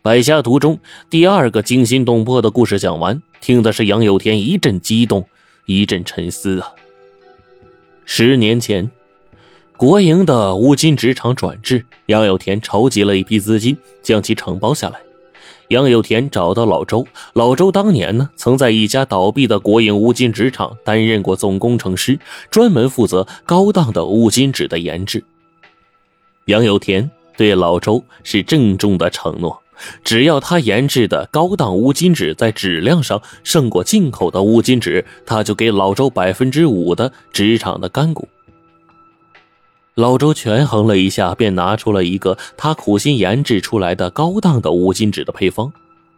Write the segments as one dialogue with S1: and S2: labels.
S1: 百家图中第二个惊心动魄的故事讲完，听的是杨有田一阵激动，一阵沉思啊。十年前，国营的乌金纸厂转制，杨有田筹集了一批资金，将其承包下来。杨有田找到老周，老周当年呢，曾在一家倒闭的国营乌金纸厂担任过总工程师，专门负责高档的乌金纸的研制。杨有田对老周是郑重的承诺。只要他研制的高档乌金纸在质量上胜过进口的乌金纸，他就给老周百分之五的纸厂的干股。老周权衡了一下，便拿出了一个他苦心研制出来的高档的乌金纸的配方。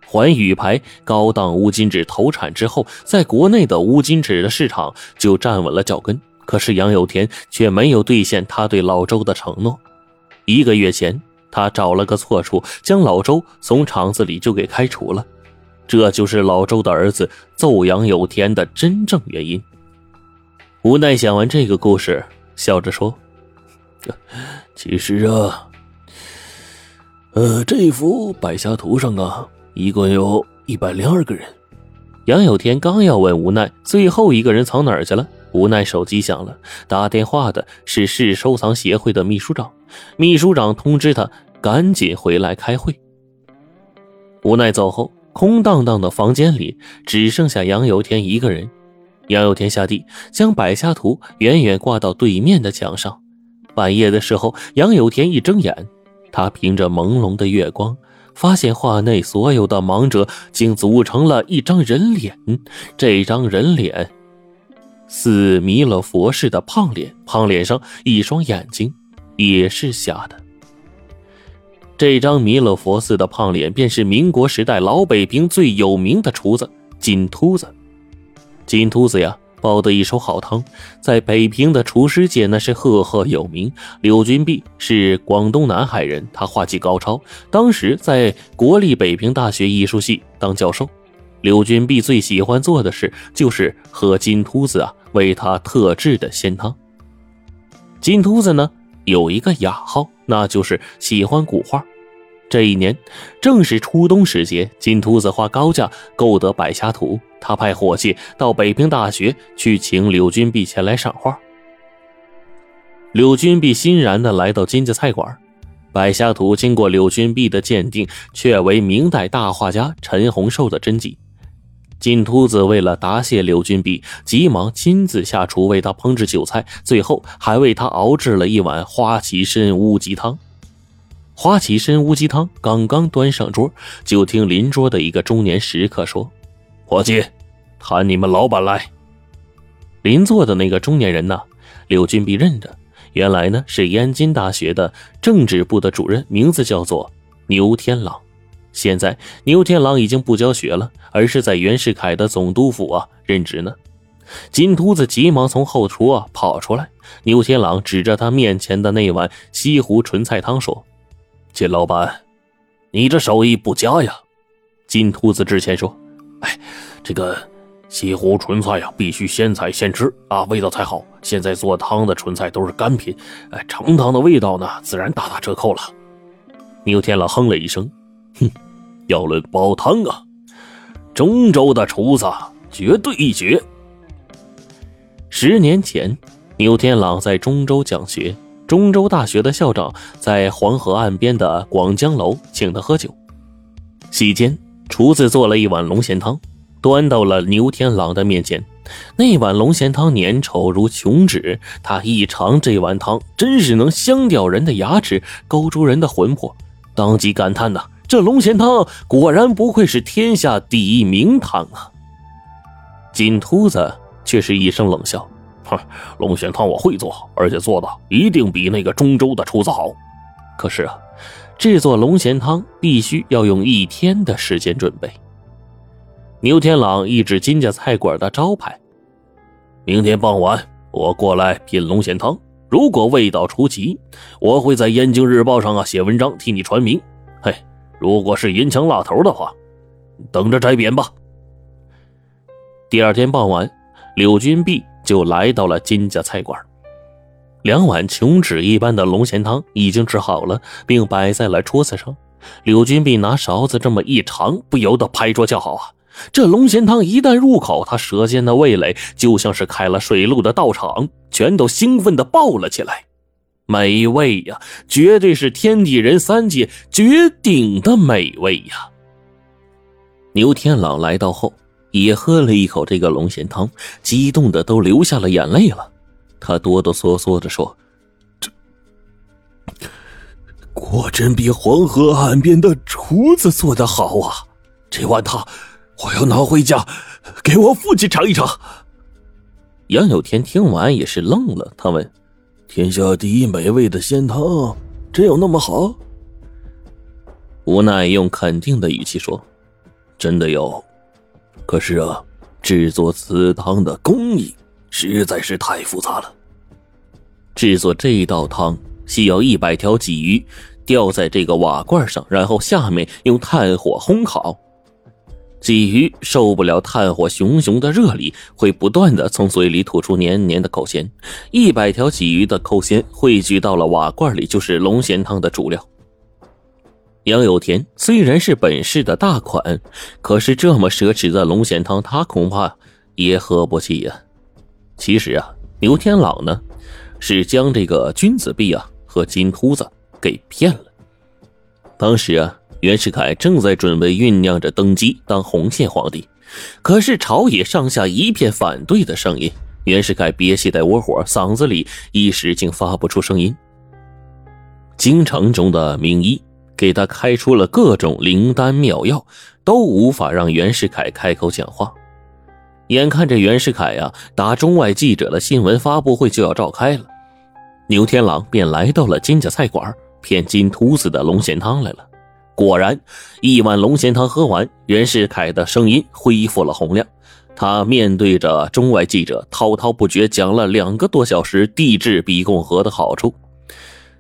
S1: 环宇牌高档乌金纸投产之后，在国内的乌金纸的市场就站稳了脚跟。可是杨有田却没有兑现他对老周的承诺。一个月前。他找了个错处，将老周从厂子里就给开除了，这就是老周的儿子揍杨有田的真正原因。无奈讲完这个故事，笑着说：“
S2: 其实啊，呃，这幅百家图上啊，一共有一百零二个人。”
S1: 杨有田刚要问无奈最后一个人藏哪儿去了，无奈手机响了，打电话的是市收藏协会的秘书长。秘书长通知他赶紧回来开会。无奈走后，空荡荡的房间里只剩下杨有田一个人。杨有田下地，将百家图远远挂到对面的墙上。半夜的时候，杨有田一睁眼，他凭着朦胧的月光，发现画内所有的盲者竟组成了一张人脸。这张人脸似弥勒佛似的胖脸，胖脸上一双眼睛。也是瞎的。这张弥勒佛似的胖脸，便是民国时代老北平最有名的厨子金秃子。金秃子呀，煲的一手好汤，在北平的厨师界那是赫赫有名。柳君弼是广东南海人，他画技高超，当时在国立北平大学艺术系当教授。柳君弼最喜欢做的事，就是喝金秃子啊为他特制的鲜汤。金秃子呢？有一个雅号，那就是喜欢古画。这一年正是初冬时节，金秃子花高价购得百家图，他派伙计到北平大学去请柳君弼前来赏画。柳君弼欣然的来到金家菜馆，百家图经过柳君弼的鉴定，确为明代大画家陈洪寿的真迹。金秃子为了答谢柳君弼，急忙亲自下厨为他烹制酒菜，最后还为他熬制了一碗花旗参乌鸡汤。花旗参乌鸡汤刚刚端上桌，就听邻桌的一个中年食客说：“
S2: 伙计，喊你们老板来。”
S1: 邻座的那个中年人呢，刘君弼认得，原来呢是燕京大学的政治部的主任，名字叫做牛天朗。现在牛天朗已经不教学了，而是在袁世凯的总督府啊任职呢。金秃子急忙从后厨啊跑出来，牛天朗指着他面前的那碗西湖纯菜汤说：“
S2: 金老板，你这手艺不佳呀。”
S1: 金秃子之前说：“
S2: 哎，这个西湖纯菜呀，必须现采现吃啊，味道才好。现在做汤的纯菜都是干品，哎，成汤的味道呢，自然大打折扣了。”
S1: 牛天朗哼了一声。
S2: 哼，要论煲汤啊，中州的厨子绝对一绝。
S1: 十年前，牛天朗在中州讲学，中州大学的校长在黄河岸边的广江楼请他喝酒。席间，厨子做了一碗龙涎汤，端到了牛天朗的面前。那碗龙涎汤粘稠如琼脂，他一尝这碗汤，真是能香掉人的牙齿，勾住人的魂魄，当即感叹呐。这龙涎汤果然不愧是天下第一名汤啊！金秃子却是一声冷笑：“
S2: 哼，龙涎汤我会做，而且做的一定比那个中州的厨子好。
S1: 可是啊，制作龙涎汤必须要用一天的时间准备。”牛天朗一指金家菜馆的招牌：“
S2: 明天傍晚我过来品龙涎汤，如果味道出奇，我会在《燕京日报》上啊写文章替你传名。”嘿。如果是银枪辣头的话，等着摘扁吧。
S1: 第二天傍晚，柳君弼就来到了金家菜馆。两碗琼脂一般的龙涎汤已经制好了，并摆在了桌子上。柳君碧拿勺子这么一尝，不由得拍桌叫好啊！这龙涎汤一旦入口，他舌尖的味蕾就像是开了水路的道场，全都兴奋的爆了起来。美味呀，绝对是天地人三界绝顶的美味呀！牛天朗来到后，也喝了一口这个龙涎汤，激动的都流下了眼泪了。他哆哆嗦嗦的说：“这
S2: 果真比黄河岸边的厨子做的好啊！这碗汤我要拿回家给我父亲尝一尝。”
S1: 杨有天听完也是愣了，他问：“
S2: 天下第一美味的鲜汤，真有那么好？”
S1: 无奈用肯定的语气说：“真的有，可是啊，制作此汤的工艺……”实在是太复杂了。制作这道汤需要一百条鲫鱼吊在这个瓦罐上，然后下面用炭火烘烤。鲫鱼受不了炭火熊熊的热力，会不断的从嘴里吐出黏黏的口涎。一百条鲫鱼的口涎汇聚到了瓦罐里，就是龙涎汤的主料。杨有田虽然是本市的大款，可是这么奢侈的龙涎汤，他恐怕也喝不起呀。其实啊，牛天朗呢，是将这个君子币啊和金秃子给骗了。当时啊，袁世凯正在准备酝酿着登基当洪宪皇帝，可是朝野上下一片反对的声音，袁世凯憋气在窝火，嗓子里一时竟发不出声音。京城中的名医给他开出了各种灵丹妙药，都无法让袁世凯开口讲话。眼看着袁世凯呀，打中外记者的新闻发布会就要召开了，牛天朗便来到了金家菜馆，骗金秃子的龙涎汤来了。果然，一碗龙涎汤喝完，袁世凯的声音恢复了洪亮。他面对着中外记者，滔滔不绝讲了两个多小时帝制比共和的好处。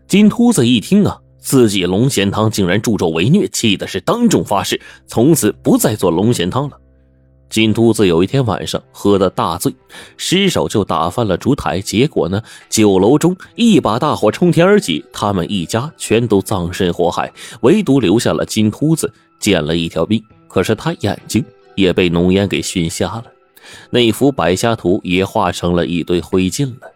S1: 金秃子一听啊，自己龙涎汤竟然助纣为虐，气的是当众发誓，从此不再做龙涎汤了。金秃子有一天晚上喝得大醉，失手就打翻了烛台，结果呢，酒楼中一把大火冲天而起，他们一家全都葬身火海，唯独留下了金秃子捡了一条命。可是他眼睛也被浓烟给熏瞎了，那幅百家图也化成了一堆灰烬了。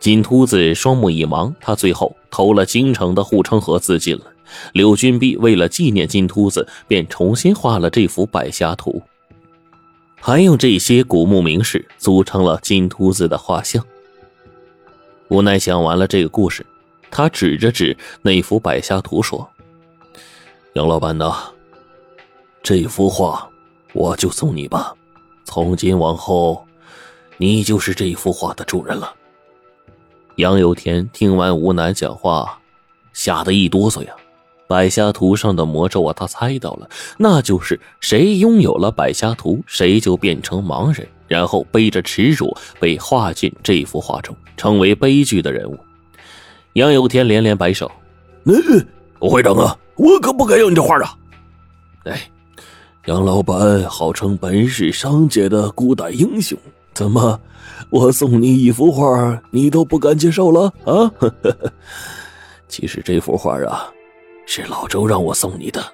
S1: 金秃子双目一盲，他最后投了京城的护城河自尽了。柳君璧为了纪念金秃子，便重新画了这幅百家图。还用这些古墓名士组成了金秃子的画像。无奈讲完了这个故事，他指着指那幅百家图说：“杨老板呐，这幅画我就送你吧，从今往后，你就是这幅画的主人了。”杨有田听完吴楠讲话，吓得一哆嗦呀。百家图上的魔咒啊，他猜到了，那就是谁拥有了百家图，谁就变成盲人，然后背着耻辱被画进这幅画中，成为悲剧的人物。杨有天连连摆手：“
S2: 嗯，会长啊，我可不敢要你这画啊！”
S1: 哎，
S2: 杨老板号称本市商界的古代英雄，怎么我送你一幅画，你都不敢接受了啊？其实这幅画啊。是老周让我送你的。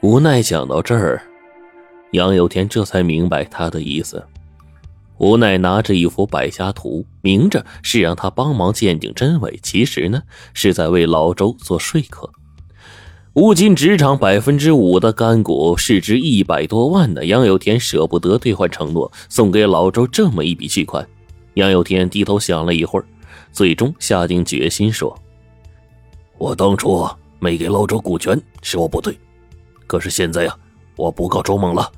S1: 无奈讲到这儿，杨有天这才明白他的意思。无奈拿着一幅百家图，明着是让他帮忙鉴定真伪，其实呢是在为老周做说客。乌金纸厂百分之五的干股市值一百多万的杨有天舍不得兑换承诺，送给老周这么一笔巨款。杨有天低头想了一会儿，最终下定决心说：“我当初。”没给老周股权是我不对，可是现在呀，我不告周猛了，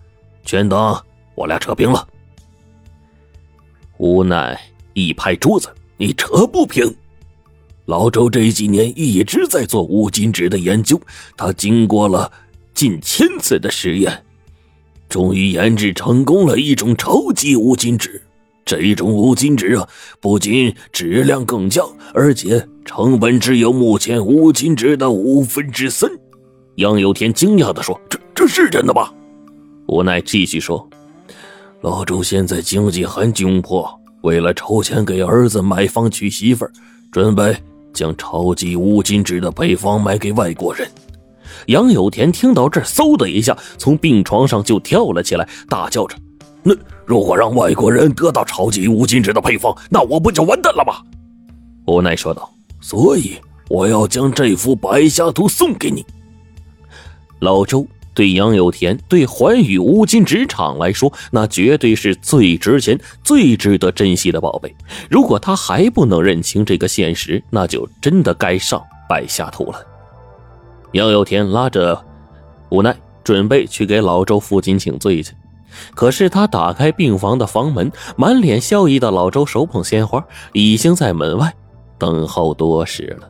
S1: 全当我俩扯平了。无奈一拍桌子：“你扯不平！老周这几年一直在做五金纸的研究，他经过了近千次的实验，终于研制成功了一种超级五金纸。这种五金纸啊，不仅质量更佳，而且……”成本只有目前无金值的五分之三，杨有天惊讶地说：“这这是真的吗？”无奈继续说：“老周现在经济很窘迫，为了筹钱给儿子买房娶媳妇准备将超级无金值的配方卖给外国人，杨有田听到这嗖的一下从病床上就跳了起来，大叫着：“
S2: 那如果让外国人得到超级无金值的配方，那我不就完蛋了吗？”
S1: 无奈说道：“
S2: 所以我要将这幅白虾图送给你。”
S1: 老周。对杨有田，对环宇乌金纸厂来说，那绝对是最值钱、最值得珍惜的宝贝。如果他还不能认清这个现实，那就真的该上白下图了。杨有田拉着无奈，准备去给老周父亲请罪去。可是他打开病房的房门，满脸笑意的老周手捧鲜花，已经在门外等候多时了。